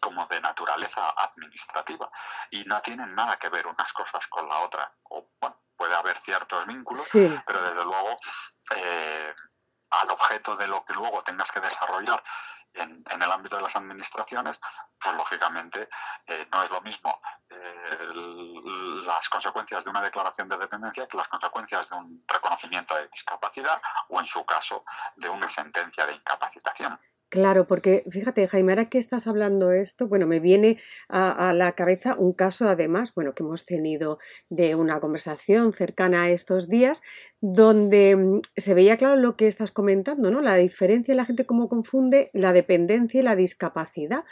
como de naturaleza administrativa. Y no tienen nada que ver unas cosas con la otra. O, bueno, puede haber ciertos vínculos, pero desde luego eh, al objeto de lo que luego tengas que desarrollar en, en el ámbito de las administraciones, pues lógicamente eh, no es lo mismo eh, las consecuencias de una declaración de dependencia que las consecuencias de un reconocimiento de discapacidad o en su caso de una sentencia de incapacitación. Claro, porque fíjate, Jaime, ahora que estás hablando esto, bueno, me viene a, a, la cabeza un caso además, bueno, que hemos tenido de una conversación cercana a estos días, donde mm, se veía claro lo que estás comentando, ¿no? La diferencia, la gente cómo confunde la dependencia y la discapacidad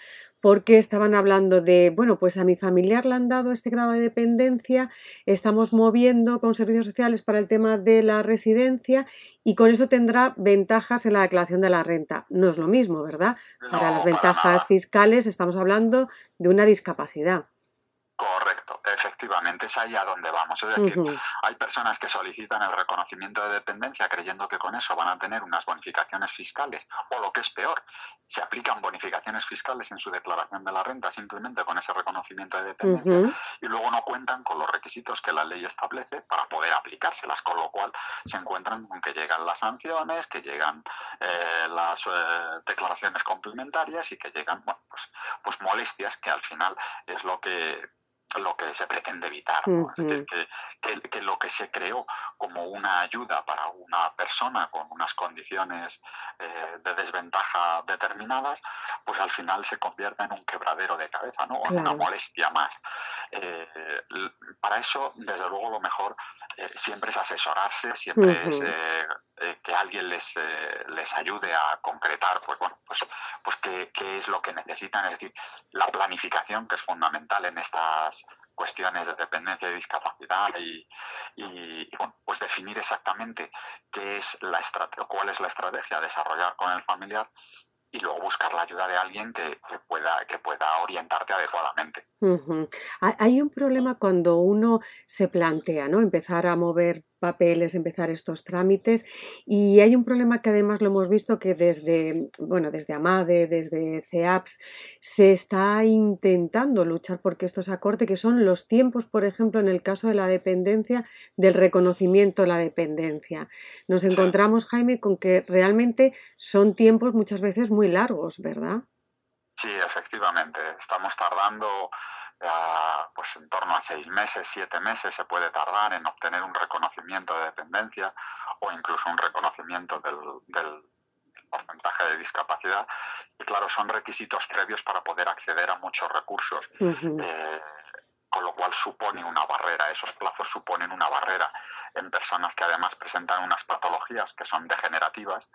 porque estaban hablando de, bueno, pues a mi familiar le han dado este grado de dependencia, estamos moviendo con servicios sociales para el tema de la residencia y con eso tendrá ventajas en la declaración de la renta. No es lo mismo, ¿verdad? Para las ventajas fiscales estamos hablando de una discapacidad. Efectivamente, es ahí a donde vamos. Es decir, hay personas que solicitan el reconocimiento de dependencia creyendo que con eso van a tener unas bonificaciones fiscales, o lo que es peor, se aplican bonificaciones fiscales en su declaración de la renta simplemente con ese reconocimiento de dependencia y luego no cuentan con los requisitos que la ley establece para poder aplicárselas, con lo cual se encuentran con que llegan las sanciones, que llegan eh, las eh, declaraciones complementarias y que llegan pues, pues molestias que al final es lo que lo que se pretende evitar. Es decir, que, lo que se creó como una ayuda para una persona con unas condiciones eh, de desventaja determinadas, pues al final se convierte en un quebradero de cabeza, ¿no? En una molestia más. Eh, para eso, desde luego, lo mejor eh, siempre es asesorarse, siempre es que alguien les, les ayude a concretar, pues bueno, pues, pues qué, qué es lo que necesitan, es decir, la planificación que es fundamental en estas cuestiones de dependencia y discapacidad y, pues definir exactamente qué es la cuál es la estrategia a desarrollar con el familiar y luego buscar la ayuda de alguien que, pueda, que pueda orientarte adecuadamente. Hay un problema cuando uno se plantea, ¿no? Empezar a mover papeles, empezar estos trámites. Y hay un problema que además lo hemos visto que desde, bueno, desde AMADE, desde CEAPS, se está intentando luchar porque esto se acorte, que son los tiempos, por ejemplo, en el caso de la dependencia, del reconocimiento de la dependencia. Nos encontramos, Jaime, con que realmente son tiempos muchas veces muy largos, ¿verdad? Sí, efectivamente. Estamos tardando pues en torno a seis meses, siete meses se puede tardar en obtener un reconocimiento de dependencia o incluso un reconocimiento del, porcentaje de discapacidad. Y claro, son requisitos previos para poder acceder a muchos recursos con lo cual supone una barrera, esos plazos suponen una barrera en personas que además presentan unas patologías que son degenerativas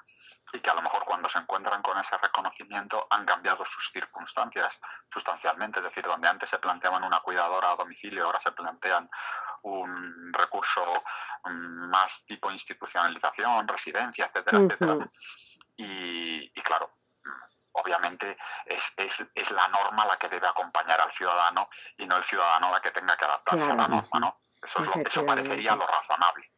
y que a lo mejor cuando se encuentran con ese reconocimiento han cambiado sus circunstancias sustancialmente, es decir, donde antes se planteaban una cuidadora a domicilio, ahora se plantean un recurso mm, más tipo institucionalización, residencia, etcétera, etcétera. y claro, obviamente es, es, la norma la que debe acompañar al ciudadano y no el ciudadano la que tenga que adaptarse a la norma, ¿no? Eso, es lo, eso parecería lo razonable.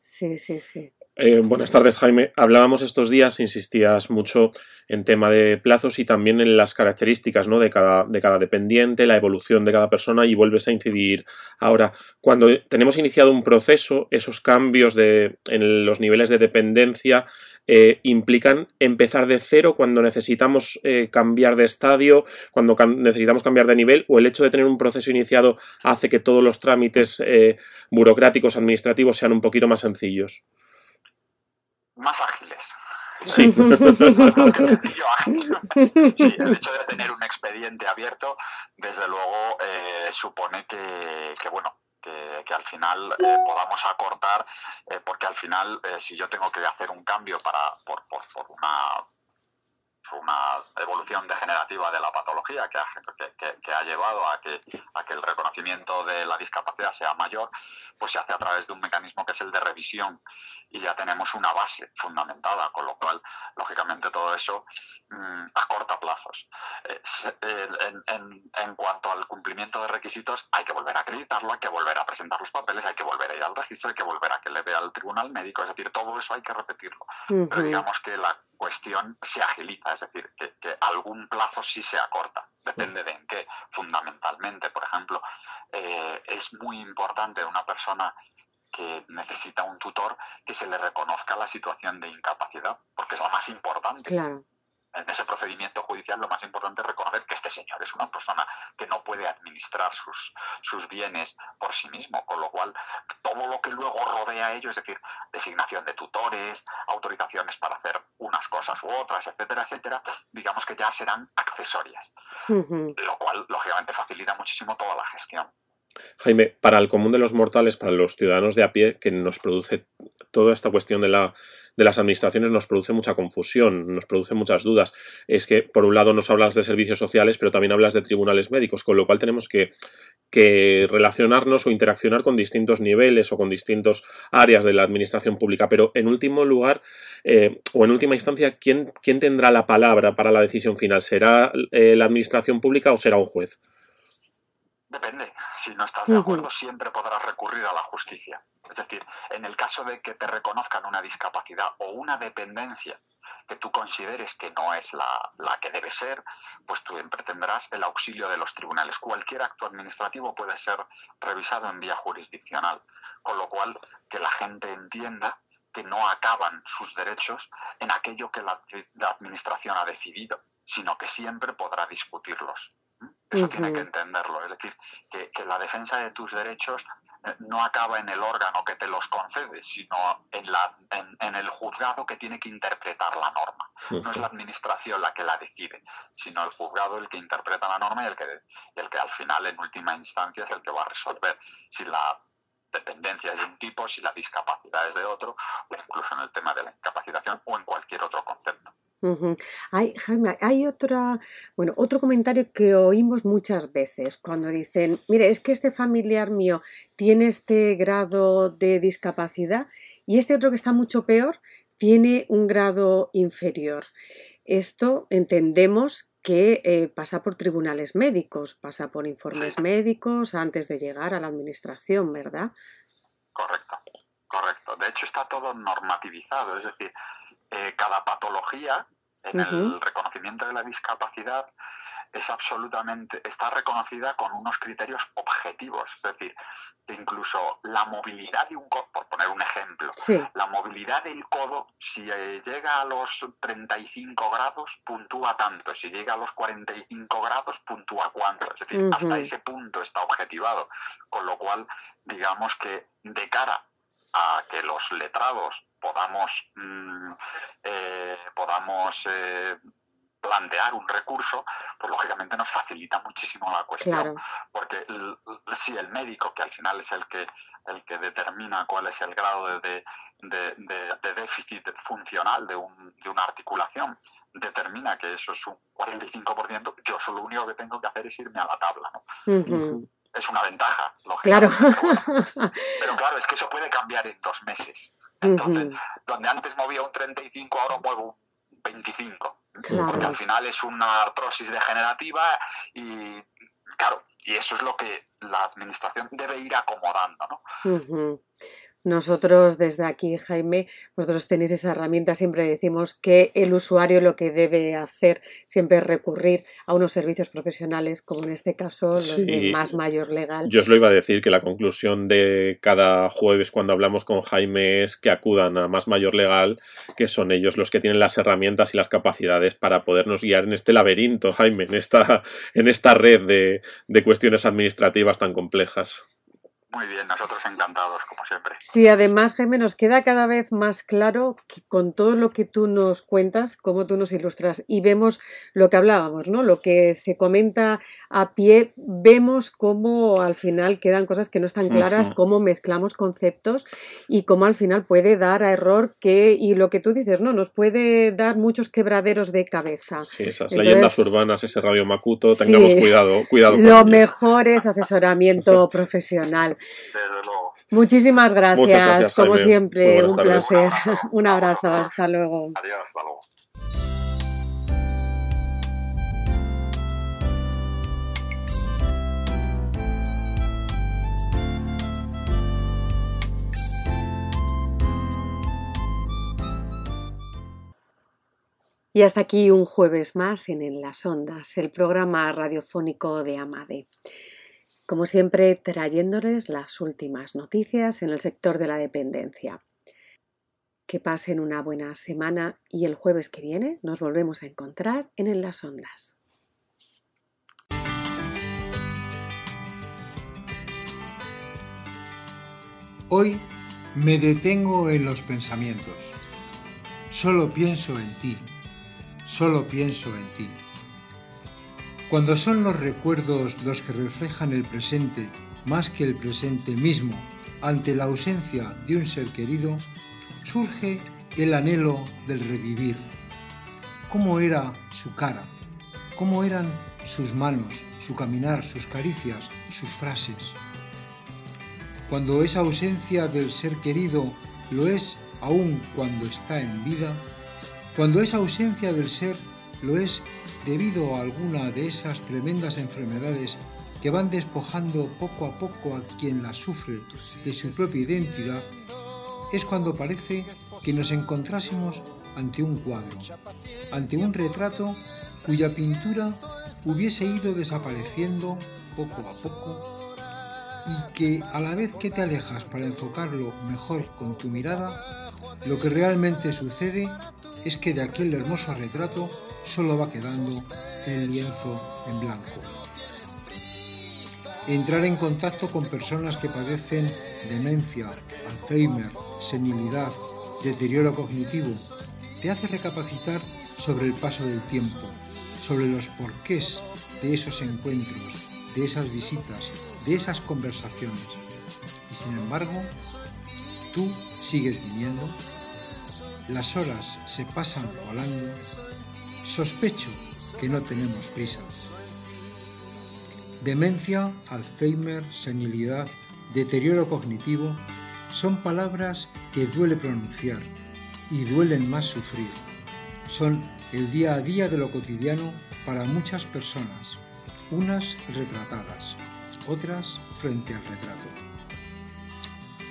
Sí, sí, sí. Eh, buenas tardes, Jaime. Hablábamos estos días, insistías mucho en tema de plazos y también en las características ¿no? de, cada, de cada dependiente, la evolución de cada persona y vuelves a incidir ahora. Cuando tenemos iniciado un proceso, esos cambios de, en los niveles de dependencia eh, implican empezar de cero cuando necesitamos eh, cambiar de estadio, cuando necesitamos cambiar de nivel o el hecho de tener un proceso iniciado hace que todos los trámites burocráticos, administrativos sean un poquito más sencillos más ágiles. Sí. más que sencillo, Sí, el hecho de tener un expediente abierto, desde luego, eh, supone que, que, bueno, que, al final eh, podamos acortar, eh, porque al final, si yo tengo que hacer un cambio para por, por, por una una evolución degenerativa de la patología que ha, que, ha llevado a que, a que el reconocimiento de la discapacidad sea mayor, pues se hace a través de un mecanismo que es el de revisión y ya tenemos una base fundamentada, con lo cual, lógicamente, todo eso mm, acorta plazos. Eh, en, en, cuanto al cumplimiento de requisitos, hay que volver a acreditarlo, hay que volver a presentar los papeles, hay que volver a ir al registro, hay que volver a que le vea al tribunal médico, es decir, todo eso hay que repetirlo. Pero digamos que la cuestión se agiliza, es decir, que, algún plazo sí se acorta, depende de en qué. Fundamentalmente, por ejemplo, eh, es muy importante una persona que necesita un tutor que se le reconozca la situación de incapacidad, porque es lo más importante. En ese procedimiento judicial lo más importante es reconocer que este señor es una persona que no puede administrar sus, sus bienes por sí mismo, con lo cual todo lo que luego rodea a ello, es decir, designación de tutores, autorizaciones para hacer unas cosas u otras, etcétera, etcétera, digamos que ya serán accesorias, lo cual lógicamente facilita muchísimo toda la gestión. Jaime, para el común de los mortales, para los ciudadanos de a pie, que nos produce toda esta cuestión de, la, de las administraciones, nos produce mucha confusión, nos produce muchas dudas. Es que, por un lado, nos hablas de servicios sociales, pero también hablas de tribunales médicos, con lo cual tenemos que, que relacionarnos o interaccionar con distintos niveles o con distintas áreas de la administración pública. Pero, en último lugar, eh, o en última instancia, ¿quién, ¿quién, tendrá la palabra para la decisión final? ¿Será eh, la administración pública o será un juez? Depende. Si no estás de acuerdo, siempre podrás recurrir a la justicia. Es decir, en el caso de que te reconozcan una discapacidad o una dependencia que tú consideres que no es la, la, que debe ser, pues tú tendrás el auxilio de los tribunales. Cualquier acto administrativo puede ser revisado en vía jurisdiccional, con lo cual que la gente entienda que no acaban sus derechos en aquello que la, administración ha decidido, sino que siempre podrá discutirlos. Eso tiene que entenderlo. Es decir, que, la defensa de tus derechos eh, no acaba en el órgano que te los concede, sino en, la, en, el juzgado que tiene que interpretar la norma. No es la administración la que la decide, sino el juzgado el que interpreta la norma y el que, el que al final, en última instancia, es el que va a resolver si la dependencia es de un tipo, si la discapacidad es de otro, o incluso en el tema de la incapacitación o en cualquier otro concepto. Hay, Jaime, hay otra, bueno, otro comentario que oímos muchas veces cuando dicen, mire, es que este familiar mío tiene este grado de discapacidad y este otro que está mucho peor tiene un grado inferior. Esto entendemos que eh, pasa por tribunales médicos, pasa por informes médicos antes de llegar a la administración, ¿verdad? Correcto, correcto. De hecho está todo normativizado, es decir, eh, cada patología en el reconocimiento de la discapacidad es absolutamente, está reconocida con unos criterios objetivos. Es decir, que incluso la movilidad de un codo, por poner un ejemplo, la movilidad del codo, si eh, llega a los 35 grados, puntúa tanto. Si llega a los 45 grados, puntúa cuánto. Es decir, hasta ese punto está objetivado. Con lo cual, digamos que de cara a que los letrados podamos, mm, eh, podamos eh, plantear un recurso, pues lógicamente nos facilita muchísimo la cuestión. Porque si el médico, que al final es el que, el que determina cuál es el grado de, déficit funcional de, un, de, una articulación, determina que eso es un 45%, yo solo lo único que tengo que hacer es irme a la tabla. ¿no? Es una ventaja, Claro. Pero claro, es que eso puede cambiar en dos meses. Entonces, donde antes movía un 35, ahora muevo un 25. Porque al final es una artrosis degenerativa y, claro, y eso es lo que la administración debe ir acomodando, ¿no? Nosotros desde aquí, Jaime, vosotros tenéis esa herramienta, siempre decimos que el usuario lo que debe hacer siempre es recurrir a unos servicios profesionales, como en este caso los de más mayor legal. Yo os lo iba a decir, que la conclusión de cada jueves cuando hablamos con Jaime es que acudan a más mayor legal, que son ellos los que tienen las herramientas y las capacidades para podernos guiar en este laberinto, Jaime, en esta, en esta red de, de cuestiones administrativas tan complejas. Muy bien, nosotros encantados, como siempre. Sí, además, Jaime, nos queda cada vez más claro que con todo lo que tú nos cuentas, cómo tú nos ilustras y vemos lo que hablábamos, ¿no? Lo que se comenta a pie, vemos cómo al final quedan cosas que no están claras, cómo mezclamos conceptos y cómo al final puede dar a error que, y lo que tú dices, ¿no? Nos puede dar muchos quebraderos de cabeza. Sí, esas leyendas urbanas, ese radio Macuto, tengamos cuidado, cuidado. lo mejor es asesoramiento profesional. Muchísimas gracias, como siempre, un placer. un abrazo, hasta luego. Adiós, hasta luego. Y hasta aquí un jueves más en En las Ondas, el programa radiofónico de Amade como siempre trayéndoles las últimas noticias en el sector de la dependencia. Que pasen una buena semana y el jueves que viene nos volvemos a encontrar en, las ondas. Hoy me detengo en los pensamientos. Solo pienso en ti. Solo pienso en ti. Cuando son los recuerdos los que reflejan el presente más que el presente mismo ante la ausencia de un ser querido, surge el anhelo del revivir. ¿Cómo era su cara? ¿Cómo eran sus manos, su caminar, sus caricias, sus frases? Cuando esa ausencia del ser querido lo es aún cuando está en vida, cuando esa ausencia del ser lo es debido a alguna de esas tremendas enfermedades que van despojando poco a poco a quien la sufre de su propia identidad, es cuando parece que nos encontrásemos ante un cuadro, ante un retrato cuya pintura hubiese ido desapareciendo poco a poco y que a la vez que te alejas para enfocarlo mejor con tu mirada, lo que realmente sucede es que de aquel hermoso retrato solo va quedando el lienzo en blanco. Entrar en contacto con personas que padecen demencia, Alzheimer, senilidad, deterioro cognitivo, te hace recapacitar sobre el paso del tiempo, sobre los porqués de esos encuentros, de esas visitas, de esas conversaciones. Y sin embargo, tú sigues viniendo, las horas se pasan volando, sospecho que no tenemos prisa. Demencia, Alzheimer, senilidad, deterioro cognitivo son palabras que duele pronunciar y duelen más sufrir. Son el día a día de lo cotidiano para muchas personas, unas retratadas, otras frente al retrato.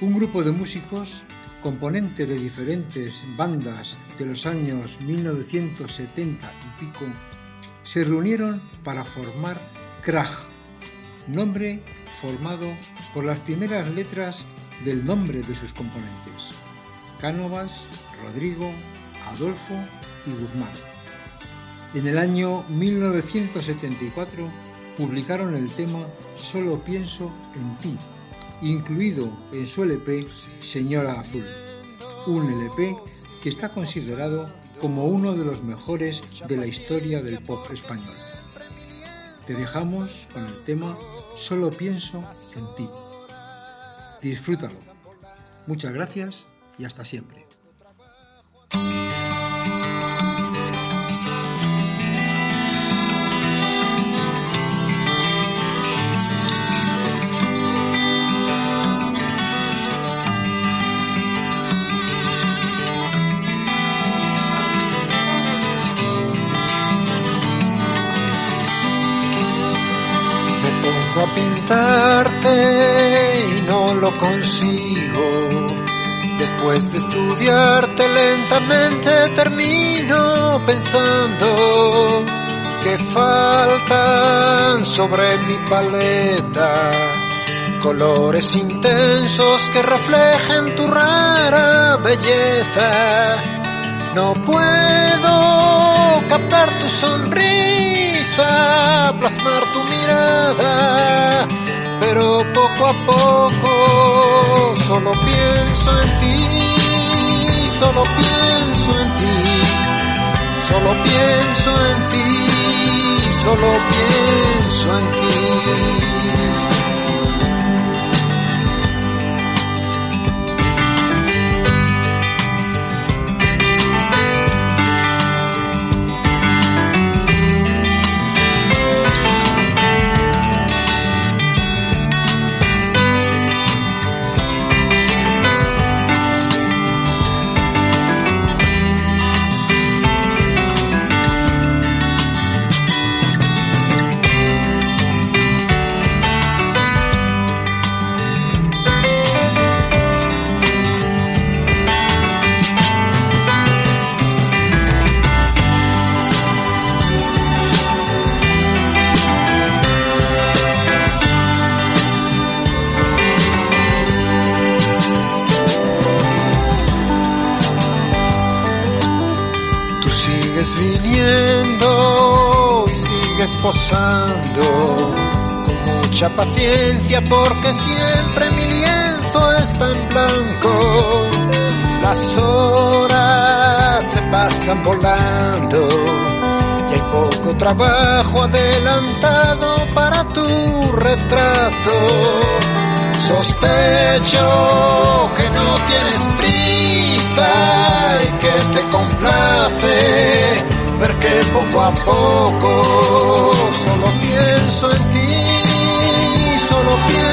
Un grupo de músicos, componentes de diferentes bandas de los años 1970 y pico, se reunieron para formar Krach, nombre formado por las primeras letras del nombre de sus componentes, Cánovas, Rodrigo, Adolfo y Guzmán. En el año 1974 publicaron el tema Solo pienso en ti, incluido en su LP Señora Azul, un LP que está considerado como uno de los mejores de la historia del pop español. Te dejamos con el tema Solo pienso en ti. Disfrútalo. Muchas gracias y hasta siempre. Pintarte y no lo consigo. Después de estudiarte lentamente termino pensando que faltan sobre mi paleta colores intensos que reflejen tu rara belleza. No puedo captar tu sonrisa, plasmar tu mirada, pero poco a poco solo pienso en ti, solo pienso en ti, solo pienso en ti, solo pienso en ti. Porque siempre mi lienzo está en blanco. Las horas se pasan volando y hay poco trabajo adelantado para tu retrato. Sospecho que no tienes prisa y que te complace ver que poco a poco solo pienso en ti, solo pienso